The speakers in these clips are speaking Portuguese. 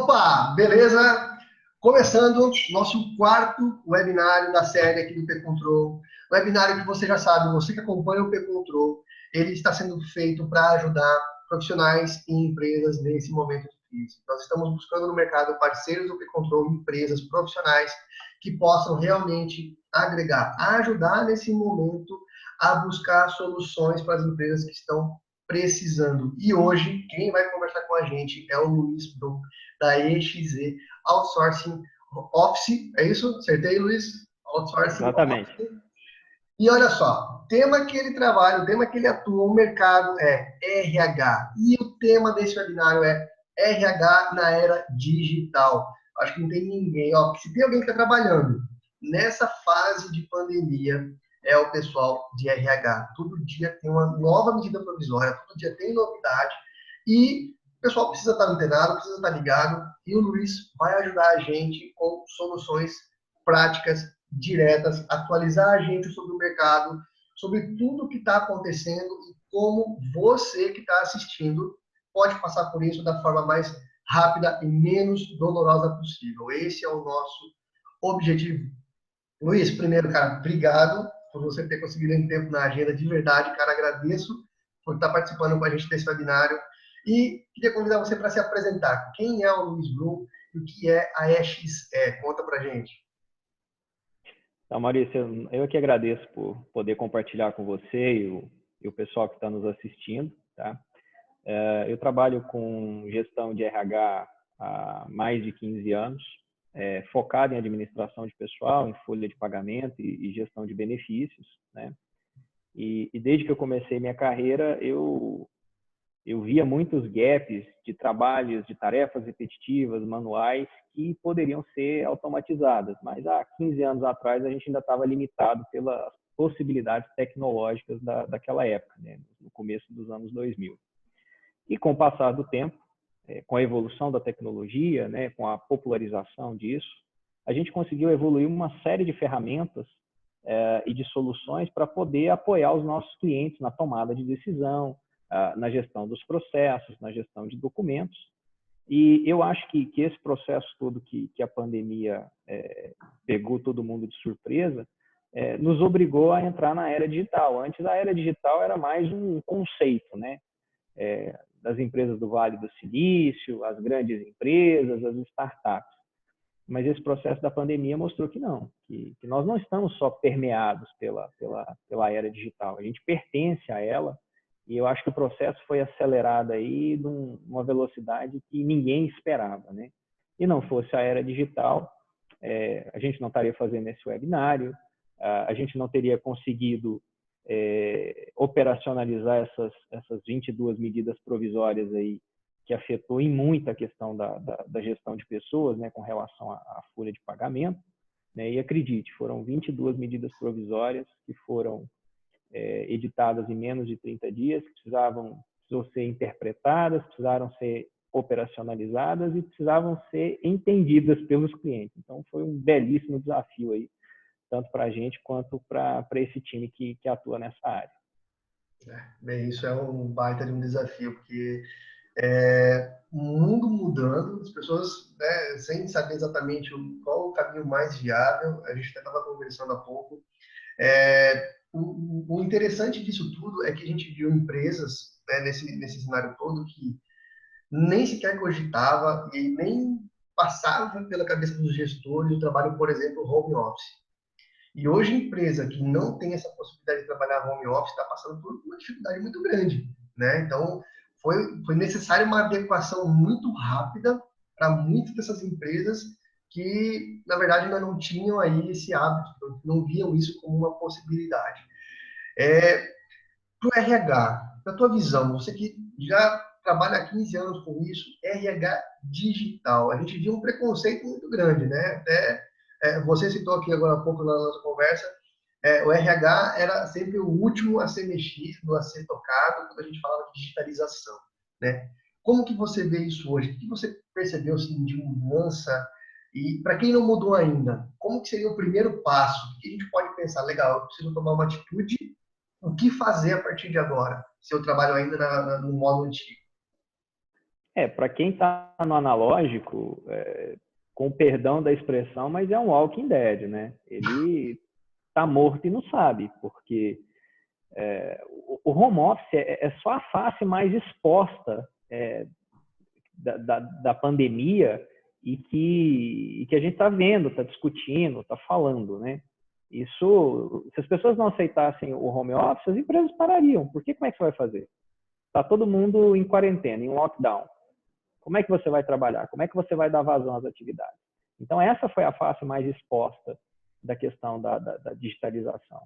Opa, beleza? Começando nosso quarto webinário da série aqui do P-Control. Webinário que você já sabe, você que acompanha o P-Control, ele está sendo feito para ajudar profissionais e empresas nesse momento de crise. Nós estamos buscando no mercado parceiros do P-Control, empresas profissionais que possam realmente agregar, ajudar nesse momento a buscar soluções para as empresas que estão precisando. E hoje, quem vai conversar com a gente é o Luiz Brum, da EXZ Outsourcing Office. É isso? Acertei, Luiz? Outsourcing Exatamente. Office. E olha só, o tema que ele trabalha, o tema que ele atua, o mercado é RH. E o tema desse webinário é RH na era digital. Acho que não tem ninguém, ó, se tem alguém que está trabalhando nessa fase de pandemia, é o pessoal de RH. Todo dia tem uma nova medida provisória, todo dia tem novidade e o pessoal precisa estar antenado, precisa estar ligado e o Luiz vai ajudar a gente com soluções práticas, diretas, atualizar a gente sobre o mercado, sobre tudo o que está acontecendo e como você que está assistindo pode passar por isso da forma mais rápida e menos dolorosa possível. Esse é o nosso objetivo. Luiz, primeiro, cara, obrigado por você ter conseguido em tempo na agenda de verdade, cara. Agradeço por estar participando com a gente desse webinário. E queria convidar você para se apresentar. Quem é o Luiz Blum e o que é a EXE? Conta para gente. Então, Maurício, eu que agradeço por poder compartilhar com você e o, e o pessoal que está nos assistindo. Tá? É, eu trabalho com gestão de RH há mais de 15 anos é, focado em administração de pessoal, em folha de pagamento e, e gestão de benefícios, né? E, e, desde que eu comecei minha carreira, eu eu via muitos gaps de trabalhos, de tarefas repetitivas, manuais, que poderiam ser automatizadas. Mas há 15 anos atrás, a gente ainda estava limitado pelas possibilidades tecnológicas da, daquela época, né? no começo dos anos 2000. E com o passar do tempo, é, com a evolução da tecnologia, né, com a popularização disso, a gente conseguiu evoluir uma série de ferramentas é, e de soluções para poder apoiar os nossos clientes na tomada de decisão, na gestão dos processos, na gestão de documentos. E eu acho que, que esse processo todo que, que a pandemia é, pegou todo mundo de surpresa, é, nos obrigou a entrar na era digital. Antes, a era digital era mais um conceito, né? É, das empresas do Vale do Silício, as grandes empresas, as startups. Mas esse processo da pandemia mostrou que não, que, que nós não estamos só permeados pela, pela, pela era digital, a gente pertence a ela e eu acho que o processo foi acelerado aí numa velocidade que ninguém esperava, né? E não fosse a era digital, é, a gente não estaria fazendo esse webinário, a gente não teria conseguido é, operacionalizar essas, essas 22 medidas provisórias aí, que afetou em muito a questão da, da, da gestão de pessoas, né, com relação à, à folha de pagamento. Né, e acredite, foram 22 medidas provisórias que foram é, editadas em menos de 30 dias, que precisavam precisam ser interpretadas, precisaram ser operacionalizadas e precisavam ser entendidas pelos clientes. Então, foi um belíssimo desafio aí tanto para a gente quanto para esse time que, que atua nessa área. É, bem, isso é um baita de um desafio, porque é, o mundo mudando, as pessoas né, sem saber exatamente qual o caminho mais viável, a gente até estava conversando há pouco. É, o, o, interessante disso tudo é que a gente viu empresas né, nesse, nesse cenário todo que nem sequer cogitava e nem passava pela cabeça dos gestores o trabalho, por exemplo, home office. E hoje empresa que não tem essa possibilidade de trabalhar home office está passando por uma dificuldade muito grande, né? Então foi foi necessária uma adequação muito rápida para muitas dessas empresas que na verdade ainda não tinham aí esse hábito, não viam isso como uma possibilidade. É, para o RH, na tua visão, você que já trabalha há 15 anos com isso, RH digital, a gente viu um preconceito muito grande, né? Até é, você citou aqui agora há pouco na nossa conversa, é, o RH era sempre o último a ser mexido, a ser tocado, quando a gente falava de digitalização, né? Como que você vê isso hoje? O que você percebeu assim, de mudança? E para quem não mudou ainda, como que seria o primeiro passo? O que a gente pode pensar? Legal, eu preciso tomar uma atitude. O que fazer a partir de agora? Se eu trabalho ainda na, na, no modo antigo? É, para quem está no analógico, é, com perdão da expressão, mas é um Walking Dead, né? Ele está morto e não sabe, porque é, o home office é, é, só a face mais exposta é, da, da, da, pandemia e que, e que a gente está vendo, está discutindo, está falando, né? Isso, se as pessoas não aceitassem o home office, as empresas parariam. Porque como é que você vai fazer? Está todo mundo em quarentena, em lockdown. Como é que você vai trabalhar? Como é que você vai dar vazão às atividades? Então, essa foi a face mais exposta da questão da, da, da digitalização.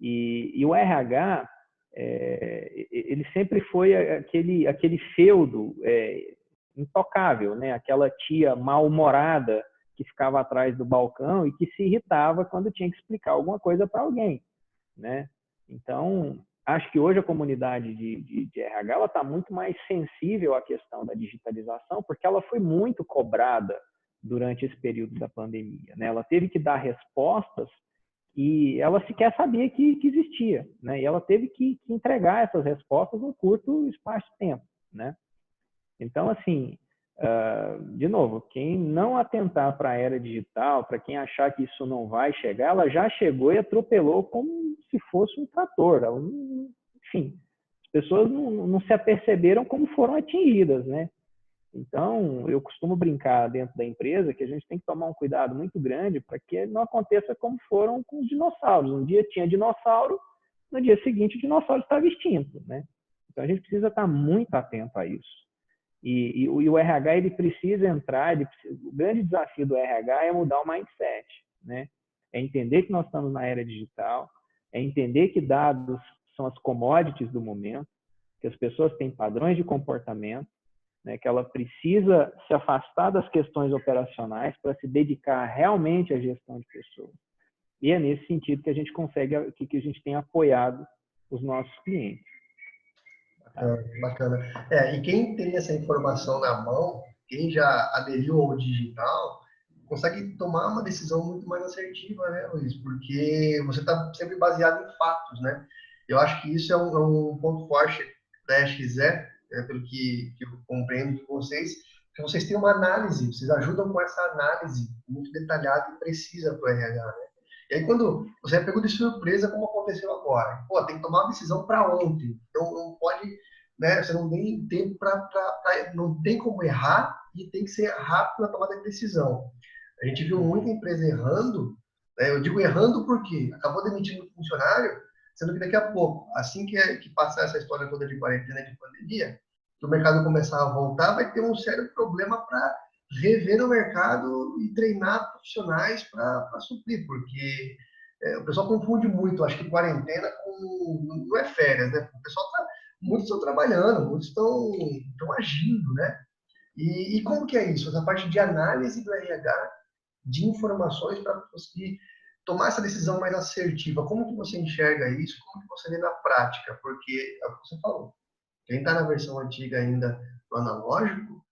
E, e, o RH, é, ele sempre foi aquele, aquele feudo é, intocável, né? aquela tia mal-humorada que ficava atrás do balcão e que se irritava quando tinha que explicar alguma coisa para alguém. Né? Então, acho que hoje a comunidade de, de, de RH está muito mais sensível à questão da digitalização, porque ela foi muito cobrada durante esse período da pandemia. Né? Ela teve que dar respostas e ela sequer sabia que, que existia. Né? E ela teve que, que, entregar essas respostas num curto espaço de tempo. Né? Então, assim, uh, de novo, quem não atentar para a era digital, para quem achar que isso não vai chegar, ela já chegou e atropelou como se fosse um trator. Ela, enfim, as pessoas não, não se aperceberam como foram atingidas, né? Então, eu costumo brincar dentro da empresa que a gente tem que tomar um cuidado muito grande para que não aconteça como foram com os dinossauros. Um dia tinha dinossauro, no dia seguinte o dinossauro estava extinto, né? Então, a gente precisa estar muito atento a isso. E, e, e o RH ele precisa entrar, ele precisa, o grande desafio do RH é mudar o mindset, né? É entender que nós estamos na era digital, é entender que dados são as commodities do momento, que as pessoas têm padrões de comportamento, né, que ela precisa se afastar das questões operacionais para se dedicar realmente à gestão de pessoas. E é nesse sentido que a gente consegue, que, que a gente tem apoiado os nossos clientes. Bacana, bacana. É, e quem tem essa informação na mão, quem já aderiu ao digital, consegue tomar uma decisão muito mais assertiva, né, Luiz? Porque você está sempre baseado em fatos, né? Eu acho que isso é um, é um ponto forte da XE, é, pelo que, que, eu compreendo de vocês, que vocês têm uma análise, vocês ajudam com essa análise muito detalhada e precisa para o RH, né? E aí, quando você é pego de surpresa, como aconteceu agora, pô, tem que tomar uma decisão para ontem, então não pode, né, você não tem tempo para, não tem como errar e tem que ser rápido na tomada de decisão. A gente viu muita empresa errando, né, eu digo errando porque acabou demitindo um funcionário, Sendo que daqui a pouco, assim que, que passar essa história toda de quarentena de pandemia, que o mercado começar a voltar, vai ter um sério problema para rever o mercado e treinar profissionais para suprir, porque é, o pessoal confunde muito, acho que quarentena com não é férias, né? O pessoal tá, muitos estão trabalhando, muitos estão, estão agindo, né? E, e, como que é isso? Essa parte de análise do RH, de informações para conseguir tomar essa decisão mais assertiva, como que você enxerga isso? Como que você vê na prática? Porque é o que você falou. Quem está na versão antiga ainda do analógico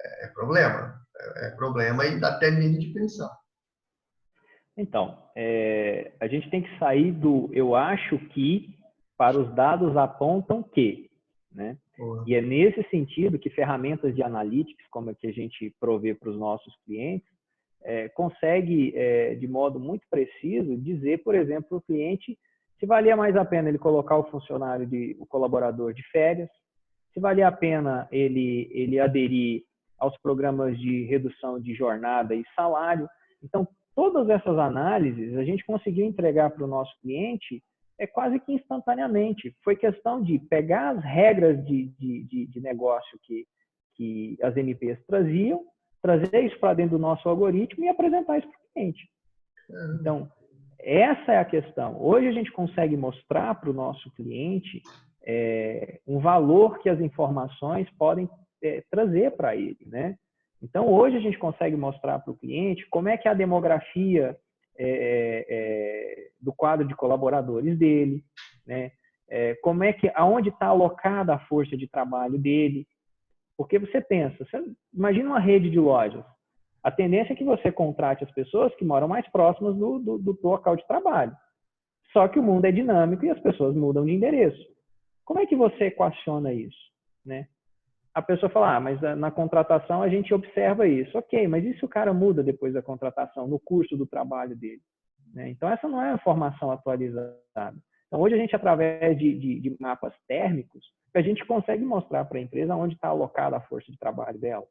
é, é problema. É, é, problema e dá até medo de pensar. Então, é, a gente tem que sair do eu acho que para os dados apontam que, né? E é nesse sentido que ferramentas de analytics, como a que a gente provê para os nossos clientes, é, consegue, é, de modo muito preciso, dizer, por exemplo, para o cliente se valia mais a pena ele colocar o funcionário, de, o colaborador de férias, se valia a pena ele, ele aderir aos programas de redução de jornada e salário. Então, todas essas análises a gente conseguiu entregar para o nosso cliente é quase que instantaneamente. Foi questão de pegar as regras de, de, de, de negócio que, que as MPs traziam trazer isso para dentro do nosso algoritmo e apresentar isso para o cliente. Então, essa é a questão. Hoje a gente consegue mostrar para o nosso cliente é, um valor que as informações podem é, trazer para ele, né? Então, hoje a gente consegue mostrar para o cliente como é que é a demografia é, é, do quadro de colaboradores dele, né? É, como é que, aonde está alocada a força de trabalho dele, porque você pensa, você imagina uma rede de lojas. A tendência é que você contrate as pessoas que moram mais próximas do, do, do local de trabalho. Só que o mundo é dinâmico e as pessoas mudam de endereço. Como é que você equaciona isso? Né? A pessoa fala, ah, mas na contratação a gente observa isso. Ok, mas se o cara muda depois da contratação, no curso do trabalho dele? Né? Então, essa não é a formação atualizada. Então, hoje a gente, através de, de, de mapas térmicos, a gente consegue mostrar para a empresa onde está alocada a força de trabalho dela.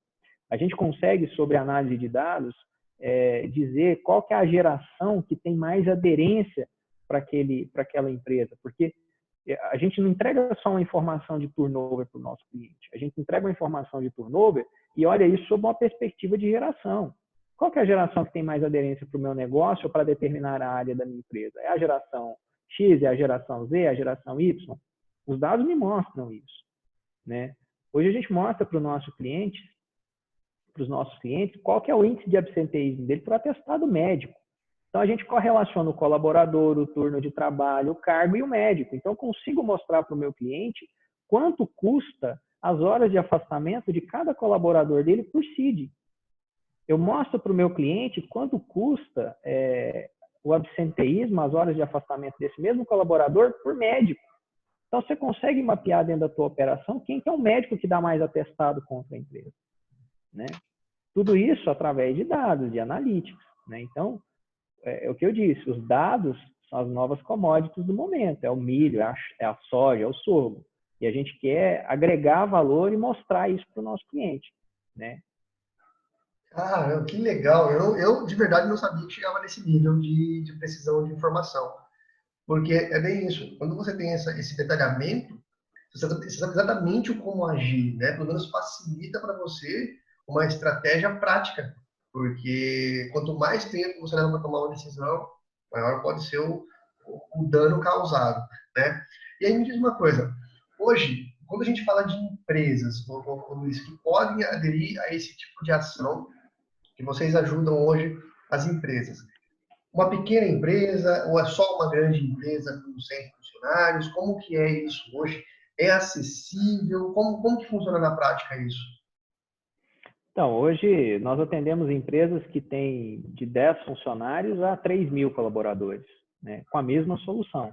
A gente consegue, sobre análise de dados, é, dizer qual que é a geração que tem mais aderência para aquela empresa. Porque a gente não entrega só uma informação de turnover para o nosso cliente. A gente entrega uma informação de turnover e olha isso sob uma perspectiva de geração. Qual é a geração que tem mais aderência para o meu negócio ou para determinar a área da minha empresa? É a geração X, é a geração Z, é a geração Y? Os dados me mostram isso. Né? Hoje a gente mostra para o nosso cliente, para os nossos clientes, qual é o índice de absenteísmo dele para o atestado médico. Então, a gente correlaciona o colaborador, o turno de trabalho, o cargo e o médico. Então, eu consigo mostrar para o meu cliente quanto custa as horas de afastamento de cada colaborador dele por CID. Eu mostro para o meu cliente quanto custa é, o absenteísmo, as horas de afastamento desse mesmo colaborador por médico. Então, você consegue mapear dentro da tua operação quem que é o médico que dá mais atestado contra a empresa. Né? Tudo isso através de dados, de analíticos. Né? Então, é, é, o que eu disse, os dados são as novas commodities do momento, é o milho, é a, é a soja, é o sorgo. E a gente quer agregar valor e mostrar isso para o nosso cliente, né? Ah, que legal. Eu, eu, de verdade, não sabia que chegava nesse nível de, de precisão de informação. Porque é bem isso. Quando você tem essa, esse detalhamento, você sabe, você sabe exatamente como agir, né? Pelo menos facilita para você uma estratégia prática porque quanto mais tempo você leva para tomar uma decisão, maior pode ser o, o, dano causado, né? E aí me diz uma coisa, hoje, quando a gente fala de empresas, Luiz, que podem aderir a esse tipo de ação, que vocês ajudam hoje as empresas, uma pequena empresa ou é só uma grande empresa com 100 funcionários? Como que é isso hoje? É acessível? Como, como que funciona na prática isso? Então, hoje nós atendemos empresas que têm de 10 funcionários a 3 mil colaboradores, né, com a mesma solução.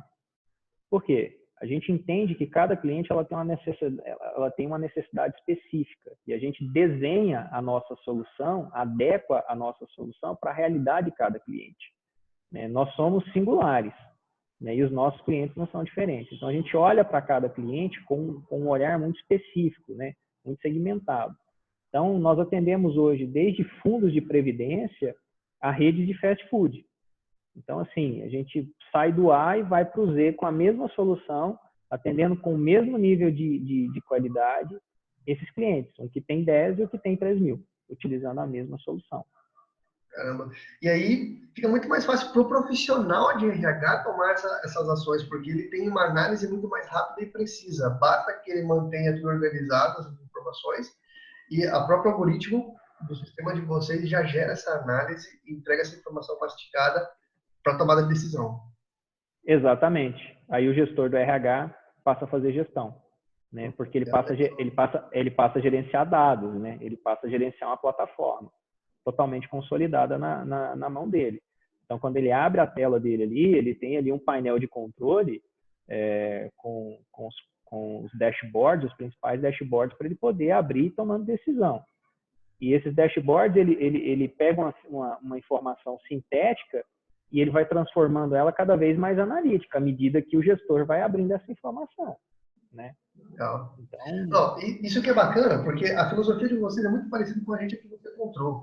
Por quê? A gente entende que cada cliente ela tem, uma necessidade, ela tem uma necessidade específica e a gente desenha a nossa solução, adequa a nossa solução para a realidade de cada cliente. Né? Nós somos singulares né? e os nossos clientes não são diferentes. Então, a gente olha para cada cliente com, com um olhar muito específico, né? muito segmentado. Então, nós atendemos hoje desde fundos de previdência a rede de fast food. Então, assim, a gente sai do A e vai para o Z com a mesma solução, atendendo com o mesmo nível de, de, de qualidade esses clientes, um que tem 10 e o que tem 3 mil, utilizando a mesma solução. Caramba. E aí fica muito mais fácil para o profissional de RH tomar essa, essas ações, porque ele tem uma análise muito mais rápida e precisa. Basta que ele mantenha tudo organizado, as informações, e a própria algoritmo do sistema de vocês já gera essa análise e entrega essa informação mastigada para tomada de decisão. Exatamente. Aí o gestor do RH passa a fazer gestão, né? Porque ele passa, ele passa, ele passa a gerenciar dados, né? Ele passa a gerenciar uma plataforma totalmente consolidada na, na, na mão dele. Então, quando ele abre a tela dele ali, ele tem ali um painel de controle é, com, com os com os dashboards, os principais dashboards, para ele poder abrir tomando decisão. E esses dashboards, ele, ele, ele pega uma, uma, uma, informação sintética e ele vai transformando ela cada vez mais analítica, à medida que o gestor vai abrindo essa informação. Né? Legal. Então... Não, isso que é bacana, porque a filosofia de vocês é muito parecida com a gente aqui no Control.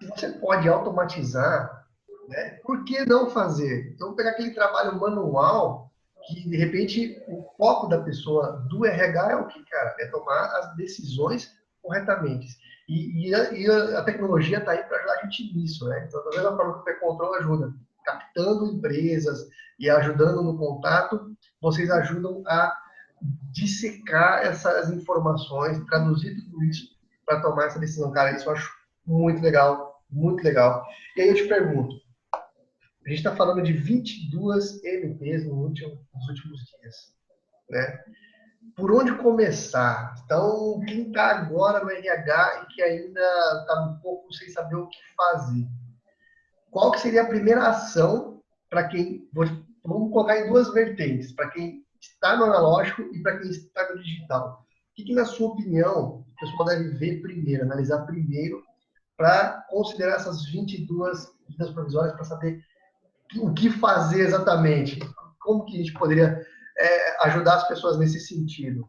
Se você pode automatizar, né, por que não fazer? Então, pegar aquele trabalho manual que de repente o foco da pessoa do RH é o que, cara? É tomar as decisões corretamente. E, e, a, e a, tecnologia está aí para ajudar a gente nisso, né? Então, da mesma forma que o P-Control ajuda, captando empresas e ajudando no contato, vocês ajudam a dissecar essas informações, traduzir tudo isso para tomar essa decisão. Cara, isso eu acho muito legal, muito legal. E aí eu te pergunto, a gente está falando de 22 MPs no último, nos últimos dias. Né? Por onde começar? Então, quem está agora no RH e que ainda está um pouco sem saber o que fazer, qual que seria a primeira ação para quem... Vamos colocar em duas vertentes. Para quem está no analógico e para quem está no digital. que, que na sua opinião, o pessoal deve ver primeiro, analisar primeiro, para considerar essas 22 medidas provisórias, para saber o que fazer exatamente? Como que a gente poderia é, ajudar as pessoas nesse sentido?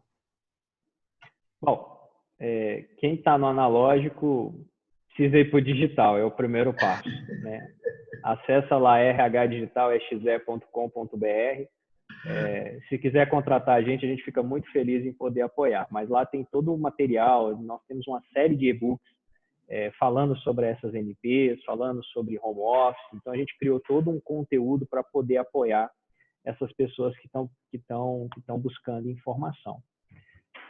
Bom, é, quem está no analógico precisa ir para o digital, é o primeiro passo. Né? Acessa lá rhdigitalxe.com.br. É, se quiser contratar a gente, a gente fica muito feliz em poder apoiar. Mas lá tem todo o material, nós temos uma série de e-books é, falando sobre essas NPs, falando sobre home office. Então a gente criou todo um conteúdo para poder apoiar essas pessoas que estão que que buscando informação.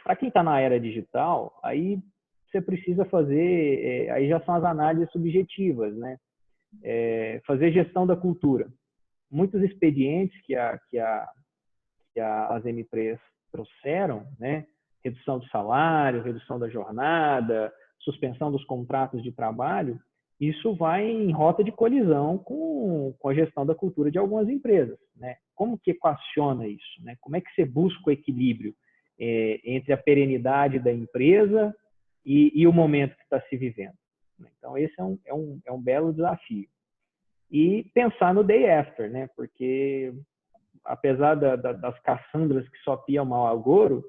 Para quem está na era digital, aí você precisa fazer, é, aí já são as análises subjetivas, né? É, fazer gestão da cultura. Muitos expedientes que, a, que, a, que a, as MPs trouxeram, né? Redução do salário, redução da jornada, suspensão dos contratos de trabalho, isso vai em rota de colisão com, com a gestão da cultura de algumas empresas. Né? Como que equaciona isso? Né? Como é que você busca o equilíbrio é, entre a perenidade da empresa e, e o momento que está se vivendo? Então, esse é um, é, um, é um belo desafio. E pensar no day after, né? porque apesar da, da, das caçandras que só piam mal agouro,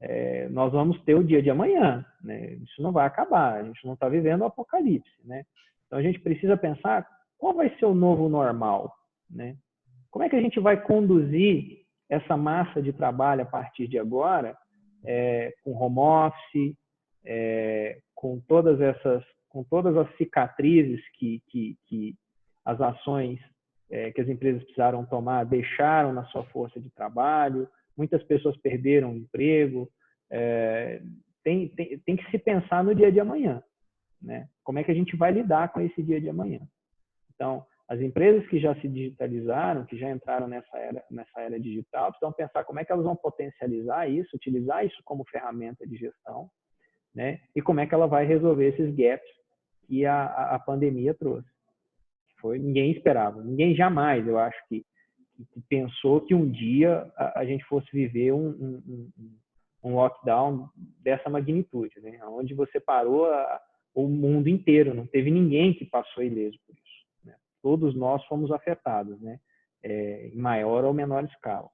é, nós vamos ter o dia de amanhã, né? Isso não vai acabar, a gente não está vivendo o apocalipse, né? Então a gente precisa pensar qual vai ser o novo normal, né? Como é que a gente vai conduzir essa massa de trabalho a partir de agora, é, com home office, é, com todas essas, com todas as cicatrizes que, que, que as ações é, que as empresas precisaram tomar deixaram na sua força de trabalho, muitas pessoas perderam o emprego. É, tem, tem, tem que se pensar no dia de amanhã. Né? Como é que a gente vai lidar com esse dia de amanhã? Então, as empresas que já se digitalizaram, que já entraram nessa era, nessa era digital, precisam pensar como é que elas vão potencializar isso, utilizar isso como ferramenta de gestão, né? E como é que ela vai resolver esses gaps que a, a, pandemia trouxe. Foi ninguém esperava, ninguém jamais, eu acho que que pensou que um dia a, a gente fosse viver um, um, um, lockdown dessa magnitude, né? onde você parou a, o mundo inteiro, não teve ninguém que passou ileso por isso. Né? Todos nós fomos afetados, né? É, em maior ou menor escala.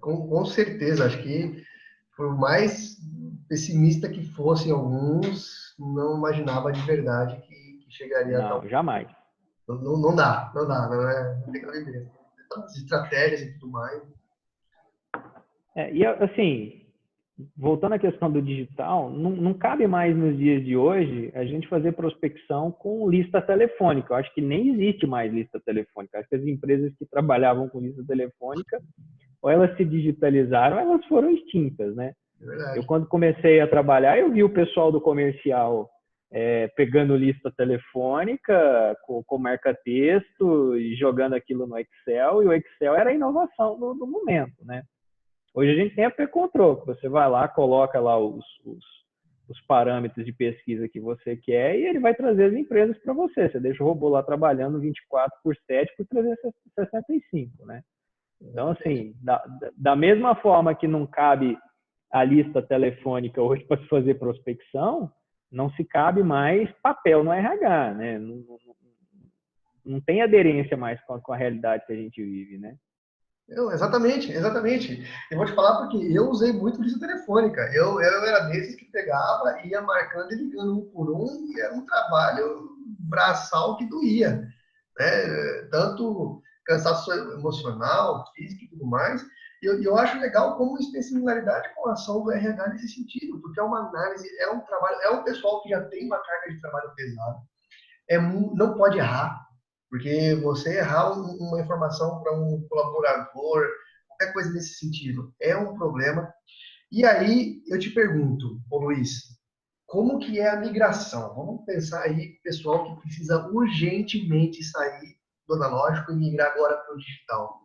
Com, com certeza, acho que por mais pessimista que fossem alguns, não imaginava de verdade que, que chegaria não, a tal. jamais. Não, não dá, não dá, não é, não tem. As estratégias e tudo mais. É, e assim, voltando à questão do digital, não, não, cabe mais nos dias de hoje a gente fazer prospecção com lista telefônica. Eu acho que nem existe mais lista telefônica. Acho que as empresas que trabalhavam com lista telefônica, ou elas se digitalizaram, ou elas foram extintas, né? É eu quando comecei a trabalhar, eu vi o pessoal do comercial é, pegando lista telefônica com, com marca-texto e jogando aquilo no Excel, e o Excel era a inovação do, do momento, né? Hoje a gente tem a P-Control, que você vai lá, coloca lá os, os, os, parâmetros de pesquisa que você quer e ele vai trazer as empresas para você. Você deixa o robô lá trabalhando 24 por 7 por 365, né? Então, assim, da, da mesma forma que não cabe a lista telefônica hoje para se fazer prospecção, não se cabe mais papel no RH, né? Não, não, não tem aderência mais com a, com a, realidade que a gente vive, né? Eu, exatamente, exatamente. Eu vou te falar porque eu usei muito lista telefônica. Eu, eu era desses que pegava, ia marcando e ligando um por um, e era um trabalho braçal que doía. Né? Tanto cansaço emocional, físico e tudo mais. E eu, eu, acho legal como isso tem similaridade com a ação do RH nesse sentido, porque é uma análise, é um trabalho, é um pessoal que já tem uma carga de trabalho pesada, é, não pode errar, porque você errar uma informação para um colaborador, qualquer coisa nesse sentido, é um problema. E aí eu te pergunto, ô Luiz, como que é a migração? Vamos pensar aí, pessoal que precisa urgentemente sair do analógico e migrar agora para o digital.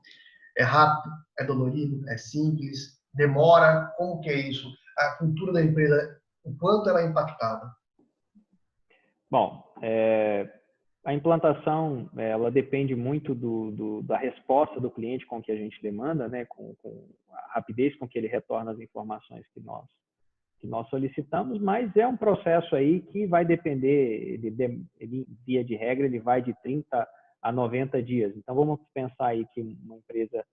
É rápido, é dolorido, é simples, demora? Como que é isso? A cultura da empresa, o quanto ela é impactada? Bom, é, A implantação, ela depende muito do, do, da resposta do cliente com que a gente demanda, né? com, com a rapidez com que ele retorna as informações que nós, que nós solicitamos, mas é um processo aí que vai depender, ele, ele, via de regra, ele vai de 30 a 90 dias. Então, vamos pensar aí que uma empresa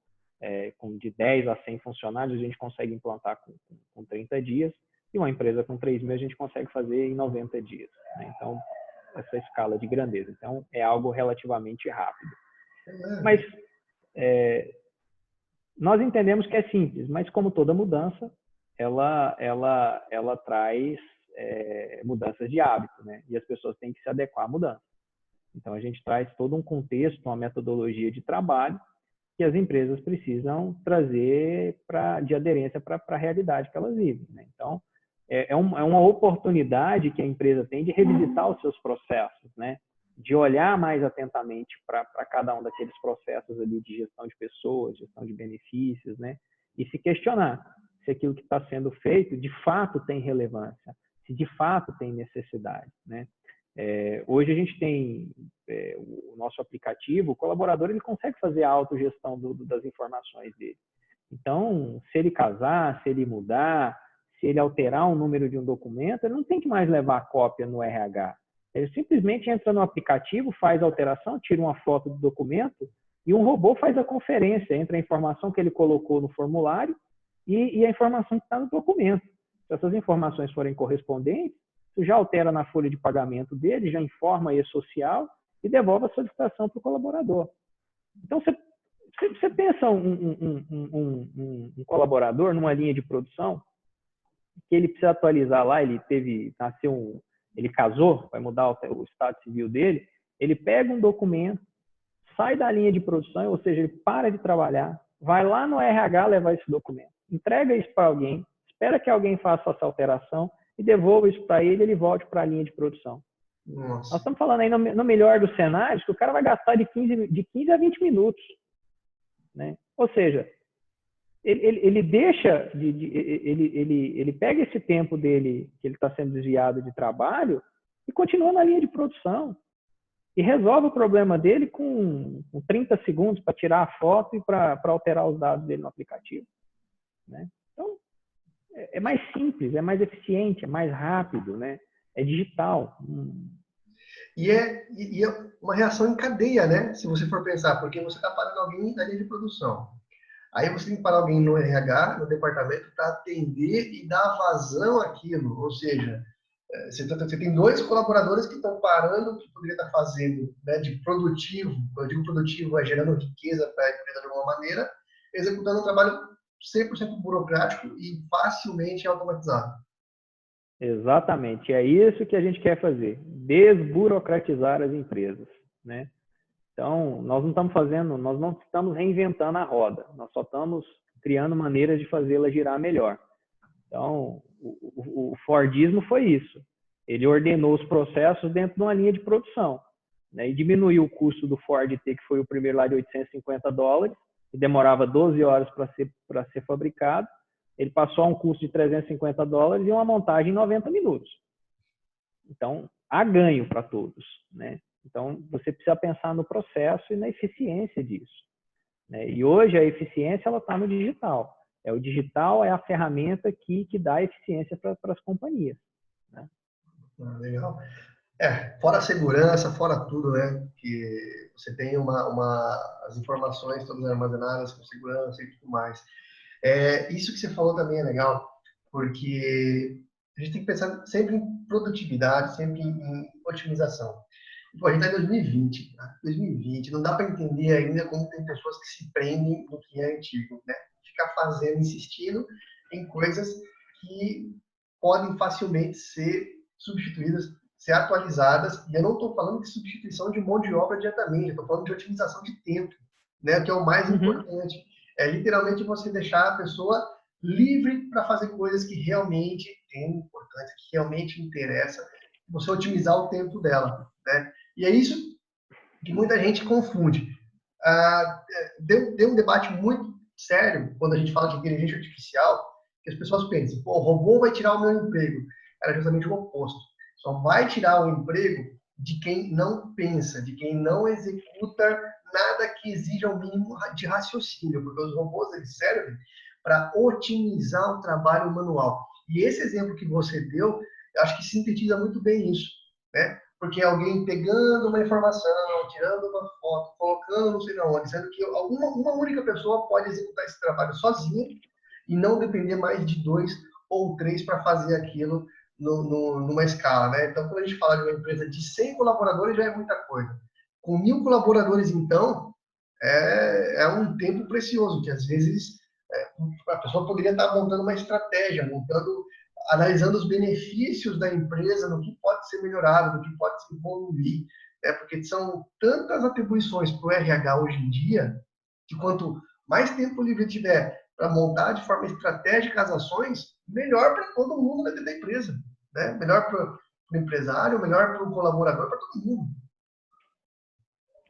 é, com de 10 a 100 funcionários, a gente consegue implantar com, com, com 30 dias, e uma empresa com 3 mil a gente consegue fazer em 90 dias. Né? Então, essa escala de grandeza. Então, é algo relativamente rápido. Mas é, nós entendemos que é simples, mas como toda mudança, ela, ela, ela traz é, mudanças de hábito, né? E as pessoas têm que se adequar à mudança. Então, a gente traz todo um contexto, uma metodologia de trabalho que as empresas precisam trazer pra, de aderência para a realidade que elas vivem. Né? Então, é, é, um, é, uma oportunidade que a empresa tem de revisitar os seus processos, né? de olhar mais atentamente para cada um daqueles processos ali de gestão de pessoas, gestão de benefícios, né? e se questionar se aquilo que está sendo feito de fato tem relevância, se de fato tem necessidade. Né? É, hoje a gente tem é, o nosso aplicativo, o colaborador ele consegue fazer a autogestão do, do, das informações dele. Então, se ele casar, se ele mudar, se ele alterar um número de um documento, ele não tem que mais levar a cópia no RH. Ele simplesmente entra no aplicativo, faz a alteração, tira uma foto do documento e um robô faz a conferência entre a informação que ele colocou no formulário e, e a informação que está no documento. Se essas informações forem correspondentes, tu já altera na folha de pagamento dele, já informa a E-Social e devolve a solicitação para o colaborador. Então, você, você pensa um, um, um, um, colaborador numa linha de produção que ele precisa atualizar lá, ele teve, nasceu um, ele casou, vai mudar o, o estado civil dele, ele pega um documento, sai da linha de produção, ou seja, ele para de trabalhar, vai lá no RH levar esse documento, entrega isso para alguém, espera que alguém faça essa alteração, e devolva isso para ele, ele volte para a linha de produção. Nossa. Nós estamos falando aí no, no, melhor dos cenários que o cara vai gastar de 15, de 15 a 20 minutos. Né? Ou seja, ele, ele, ele deixa, de, de, ele, ele, ele pega esse tempo dele, que ele está sendo desviado de trabalho, e continua na linha de produção. E resolve o problema dele com, com 30 segundos para tirar a foto e para alterar os dados dele no aplicativo. Né? Então, é, é mais simples, é mais eficiente, é mais rápido, né? É digital. Hum. E é, e é uma reação em cadeia, né? Se você for pensar, porque você está parando alguém na linha de produção. Aí você tem que parar alguém no RH, no departamento, para atender e dar vazão àquilo. Ou seja, é, você, tá, você tem dois colaboradores que estão parando o que poderia estar tá fazendo né, de produtivo, eu digo produtivo, é gerando riqueza para a empresa de alguma maneira, executando um trabalho 100% burocrático e facilmente automatizado. Exatamente, é isso que a gente quer fazer, desburocratizar as empresas, né? Então, nós não estamos fazendo, nós não estamos reinventando a roda, nós só estamos criando maneiras de fazê-la girar melhor. Então, o, o, Fordismo foi isso. Ele ordenou os processos dentro de uma linha de produção né, e diminuiu o custo do Ford T, que foi o primeiro lá de 850 dólares, que demorava 12 horas para ser, ser fabricado, ele passou a um custo de 350 dólares e uma montagem em 90 minutos. Então, há ganho para todos. Né? Então, você precisa pensar no processo e na eficiência disso. Né? E hoje a eficiência está no digital. É o digital é a ferramenta que, que dá eficiência para as companhias. Né? Ah, legal. É, fora a segurança, fora tudo, né? Que você tem uma, uma, as informações todas armazenadas com segurança e tudo mais. É, isso que você falou também é legal, porque a gente tem que pensar sempre em produtividade, sempre em otimização. Pô, a gente está em 2020, tá? 2020, não dá para entender ainda como tem pessoas que se prendem no que é antigo, né? Ficar fazendo, insistindo em coisas que podem facilmente ser substituídas ser atualizadas, e eu não estou falando de substituição de mão de obra diretamente, estou falando de otimização de tempo, né, que é o mais uhum. importante. É literalmente você deixar a pessoa livre para fazer coisas que realmente têm importância, que realmente interessa, você otimizar o tempo dela, né? E é isso que muita gente confunde. Ah, deu, deu um debate muito sério quando a gente fala de inteligência artificial, que as pessoas pensam, pô, o robô vai tirar o meu emprego. Era justamente o oposto só vai tirar o emprego de quem não pensa, de quem não executa nada que exija o mínimo de raciocínio, porque os robôs eles servem para otimizar o trabalho manual. E esse exemplo que você deu, eu acho que sintetiza muito bem isso, né? Porque alguém pegando uma informação, tirando uma foto, colocando não sei onde, sendo que alguma, uma única pessoa pode executar esse trabalho sozinha e não depender mais de dois ou três para fazer aquilo no, no, numa escala, né? Então, quando a gente fala de uma empresa de 100 colaboradores, já é muita coisa. Com mil colaboradores, então, é, é um tempo precioso, que às vezes é, a pessoa poderia estar montando uma estratégia, montando, analisando os benefícios da empresa, no que pode ser melhorado, no que pode se evoluir, né? porque são tantas atribuições para o RH hoje em dia, que quanto mais tempo livre tiver para montar de forma estratégica as ações, melhor para todo mundo dentro da empresa né? Melhor para o empresário, melhor para o colaborador, para todo mundo.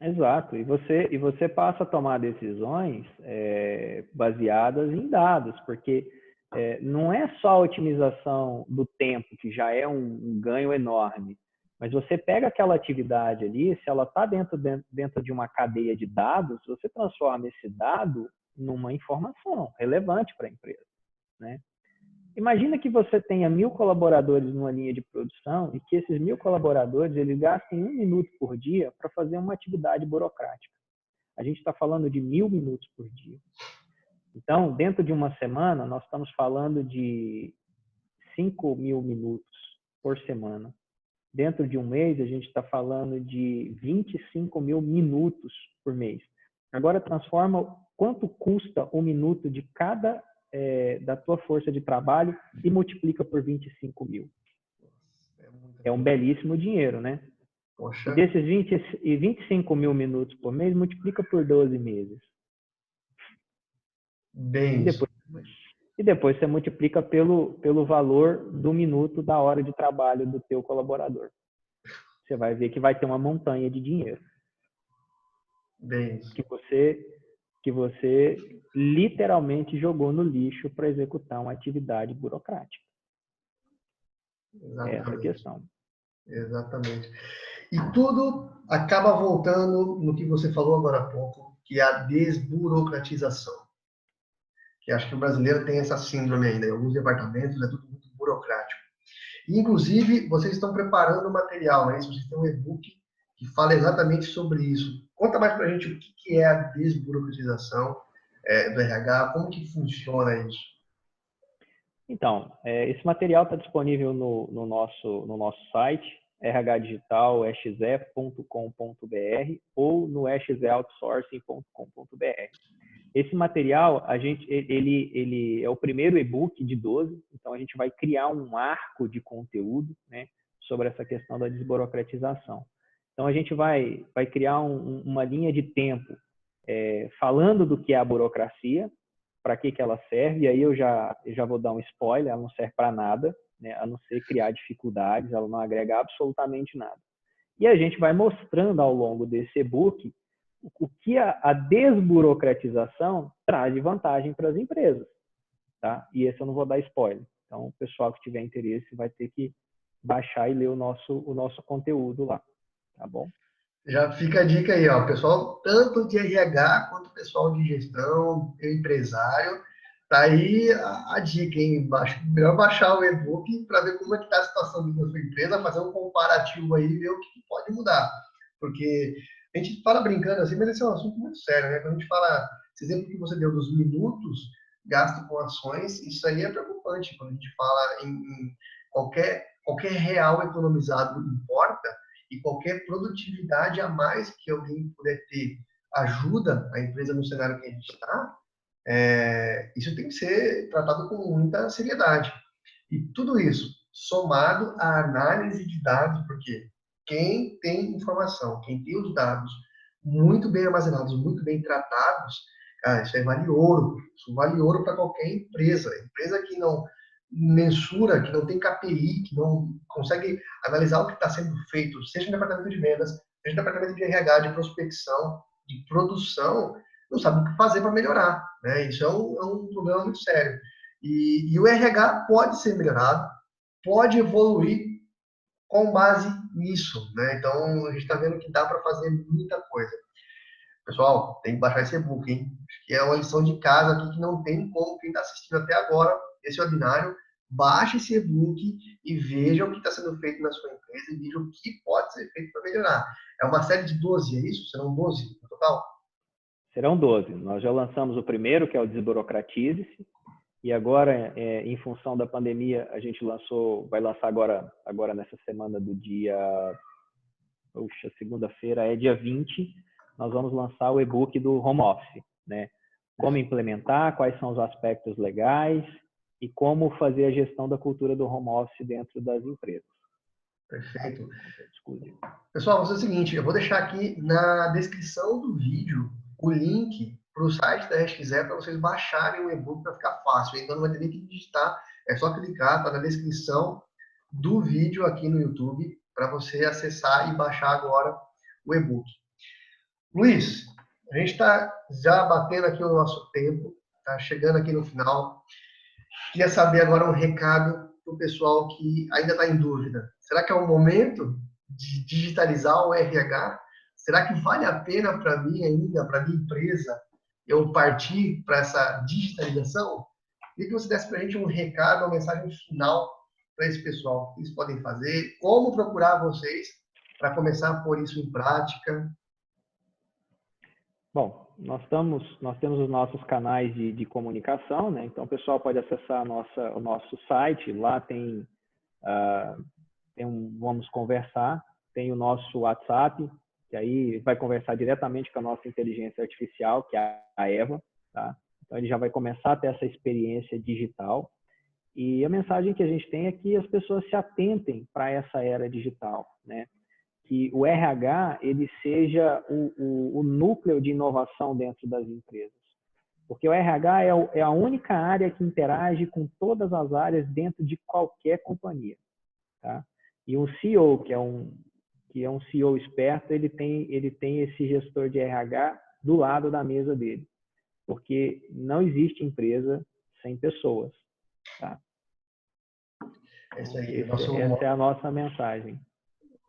Exato. E você, e você passa a tomar decisões é, baseadas em dados, porque é, não é só a otimização do tempo, que já é um, um ganho enorme, mas você pega aquela atividade ali, se ela está dentro, dentro, de uma cadeia de dados, você transforma esse dado numa informação relevante para a empresa. Né? Imagina que você tenha mil colaboradores numa linha de produção e que esses mil colaboradores eles gastem um minuto por dia para fazer uma atividade burocrática. A gente está falando de mil minutos por dia. Então, dentro de uma semana, nós estamos falando de 5 mil minutos por semana. Dentro de um mês, a gente está falando de 25 mil minutos por mês. Agora, transforma quanto custa um minuto de cada é, da tua força de trabalho e multiplica por 25 mil. É um belíssimo dinheiro, né? Poxa. E desses 20 e 25 mil minutos por mês, multiplica por 12 meses. Bem. E depois, e depois você multiplica pelo, pelo valor do minuto da hora de trabalho do teu colaborador. Você vai ver que vai ter uma montanha de dinheiro. Bem. Que você que você literalmente jogou no lixo para executar uma atividade burocrática. Exatamente. Essa é a questão. Exatamente. E tudo acaba voltando no que você falou agora há pouco, que é a desburocratização. Que acho que o brasileiro tem essa síndrome ainda. Em alguns departamentos é tudo muito burocrático. E, inclusive, vocês estão preparando material, né? Vocês têm um e-book que fala exatamente sobre isso. Conta mais para a gente o que é a desburocratização é, do RH, como que funciona isso? Então, é, esse material está disponível no, no, nosso, no nosso site, rhdigital.exe.com.br ou no exeoutsourcing.com.br. Esse material, a gente, ele, ele é o primeiro e-book de 12, então a gente vai criar um arco de conteúdo né, sobre essa questão da desburocratização. Então, a gente vai, vai criar um, uma linha de tempo é, falando do que é a burocracia, para que, que ela serve, e aí eu já, eu já vou dar um spoiler, ela não serve para nada, né, a não ser criar dificuldades, ela não agrega absolutamente nada. E a gente vai mostrando ao longo desse e-book o que a, a desburocratização traz de vantagem para as empresas. Tá? E esse eu não vou dar spoiler. Então, o pessoal que tiver interesse vai ter que baixar e ler o nosso, o nosso conteúdo lá tá bom? Já fica a dica aí, ó, pessoal, tanto de RH quanto pessoal de gestão, empresário, tá aí a, a dica, hein? Baixa, melhor baixar o e-book para ver como é que tá a situação da sua empresa, fazer um comparativo aí, ver o que pode mudar. Porque a gente fala brincando assim, mas esse é um assunto muito sério, né? Quando a gente fala, esse exemplo que você deu dos minutos gasto com ações, isso aí é preocupante. Quando a gente fala em, em qualquer, qualquer real economizado importa, e qualquer produtividade a mais que alguém puder ter ajuda a empresa no cenário que a gente está, é, isso tem que ser tratado com muita seriedade. E tudo isso somado à análise de dados, porque quem tem informação, quem tem os dados muito bem armazenados, muito bem tratados, cara, isso aí vale ouro. Isso vale ouro para qualquer empresa. Empresa que não mensura, que não tem KPI, que não consegue analisar o que está sendo feito, seja no departamento de vendas, seja no departamento de RH, de prospecção, de produção, não sabe o que fazer para melhorar. Né? Isso é um, é um, problema muito sério. E, e o RH pode ser melhorado, pode evoluir com base nisso, né? Então a gente está vendo que dá para fazer muita coisa. Pessoal, tem que baixar esse e-book, hein? Acho que é uma lição de casa aqui que não tem como quem está assistindo até agora esse webinário baixe esse e-book e veja o que está sendo feito na sua empresa e veja o que pode ser feito para melhorar. É uma série de 12, é isso? Serão 12 no total? Serão 12. Nós já lançamos o primeiro, que é o Desburocratize-se, e agora, é, em função da pandemia, a gente lançou, vai lançar agora, agora nessa semana do dia, puxa, segunda-feira é dia 20, nós vamos lançar o e-book do home office, né? Como implementar, quais são os aspectos legais e como fazer a gestão da cultura do home office dentro das empresas. Perfeito. Pessoal, vou fazer o seguinte, eu vou deixar aqui na descrição do vídeo o link para o site da ResquiZer para vocês baixarem o e-book para ficar fácil. Então não vai ter nem que digitar, é só clicar, está na descrição do vídeo aqui no YouTube para você acessar e baixar agora o e-book. Luiz, a gente está já batendo aqui o nosso tempo, está chegando aqui no final. Queria saber agora um recado para o pessoal que ainda está em dúvida. Será que é o momento de digitalizar o RH? Será que vale a pena para mim ainda, para minha empresa, eu partir para essa digitalização? E que você desse para a gente um recado, uma mensagem final para esse pessoal. O que eles podem fazer? Como procurar vocês para começar a pôr isso em prática? Bom, nós, estamos, nós temos os nossos canais de, de comunicação, né? Então, o pessoal pode acessar nossa, o nosso site, lá tem, uh, tem um Vamos Conversar, tem o nosso WhatsApp, que aí vai conversar diretamente com a nossa inteligência artificial, que é a Eva, tá? Então, ele já vai começar a ter essa experiência digital. E a mensagem que a gente tem é que as pessoas se atentem para essa era digital, né? Que o RH ele seja o, o, o, núcleo de inovação dentro das empresas. Porque o RH é, o, é, a única área que interage com todas as áreas dentro de qualquer companhia. Tá? E um CEO, que é um, que é um CEO esperto, ele tem, ele tem esse gestor de RH do lado da mesa dele. Porque não existe empresa sem pessoas. Tá? É aí. Esse, essa é a nossa mensagem.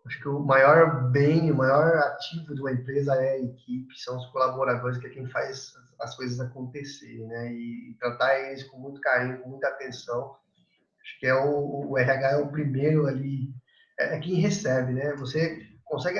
Acho que o maior bem, o maior ativo de uma empresa é a equipe, são os colaboradores, que é quem faz as coisas acontecerem, né? E tratar eles com muito carinho, com muita atenção. Acho que é o, o RH é o primeiro ali, é, é quem recebe, né? Você consegue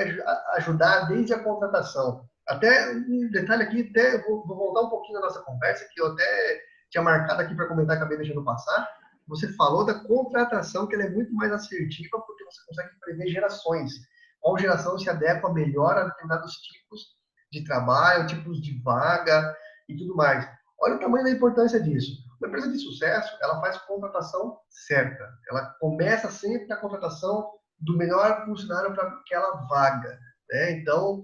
ajudar desde a contratação. Até um detalhe aqui, até vou, vou voltar um pouquinho na nossa conversa, que eu até tinha marcado aqui para comentar, acabei deixando passar você falou da contratação, que ela é muito mais assertiva, porque você consegue prever gerações. Qual geração se adequa melhor a determinados tipos de trabalho, tipos de vaga e tudo mais. Olha o tamanho da importância disso. Uma empresa de sucesso, ela faz contratação certa. Ela começa sempre a contratação do melhor funcionário para aquela vaga. Né? Então,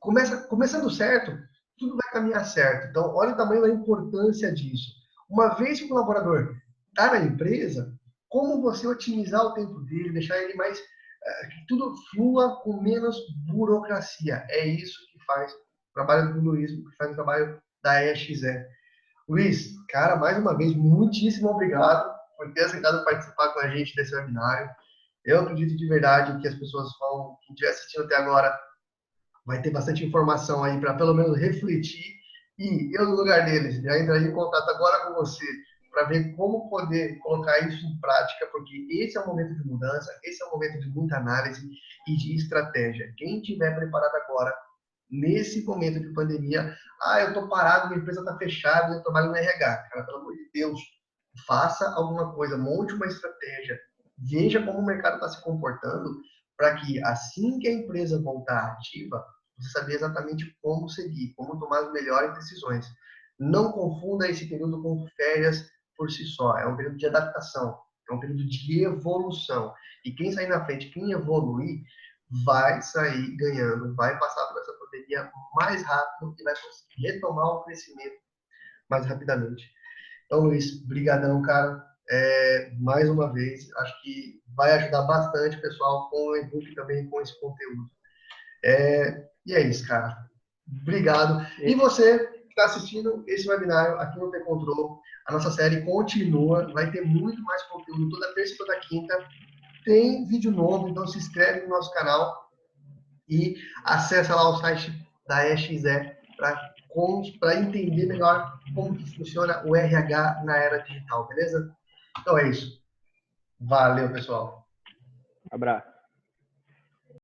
começa, começando certo, tudo vai caminhar certo. Então, olha o tamanho da importância disso. Uma vez que o colaborador está na empresa, como você otimizar o tempo dele, deixar ele mais. Uh, que tudo flua com menos burocracia. É isso que faz o trabalho do Luiz, que faz o trabalho da EXE. Luiz, cara, mais uma vez, muitíssimo obrigado por ter aceitado participar com a gente desse webinário. Eu acredito de verdade que as pessoas vão, quem estiver assistindo até agora, vai ter bastante informação aí para pelo menos refletir. E eu, no lugar deles, já entraria em contato agora com você para ver como poder colocar isso em prática, porque esse é o momento de mudança, esse é o momento de muita análise e de estratégia. Quem tiver preparado agora, nesse momento de pandemia, ah, eu estou parado, minha empresa está fechada, eu trabalho no RH. Cara, pelo amor de Deus, faça alguma coisa, monte uma estratégia, veja como o mercado está se comportando, para que assim que a empresa voltar ativa, você saber exatamente como seguir, como tomar as melhores decisões. Não confunda esse período com férias por si só, é um período de adaptação, é um período de evolução. E quem sair na frente, quem evoluir, vai sair ganhando, vai passar por essa pandemia mais rápido e vai conseguir retomar o crescimento mais rapidamente. Então, Luiz, brigadão, cara. É, mais uma vez, acho que vai ajudar bastante o pessoal com o e-book também, com esse conteúdo. É, e é isso, cara. Obrigado. E você está assistindo esse webinário aqui no The Control. A nossa série continua, vai ter muito mais conteúdo toda terça e toda quinta. tem vídeo novo, então se inscreve no nosso canal e acessa lá o site da EXE para entender melhor como que funciona o RH na era digital, beleza? Então é isso. Valeu, pessoal. Abraço.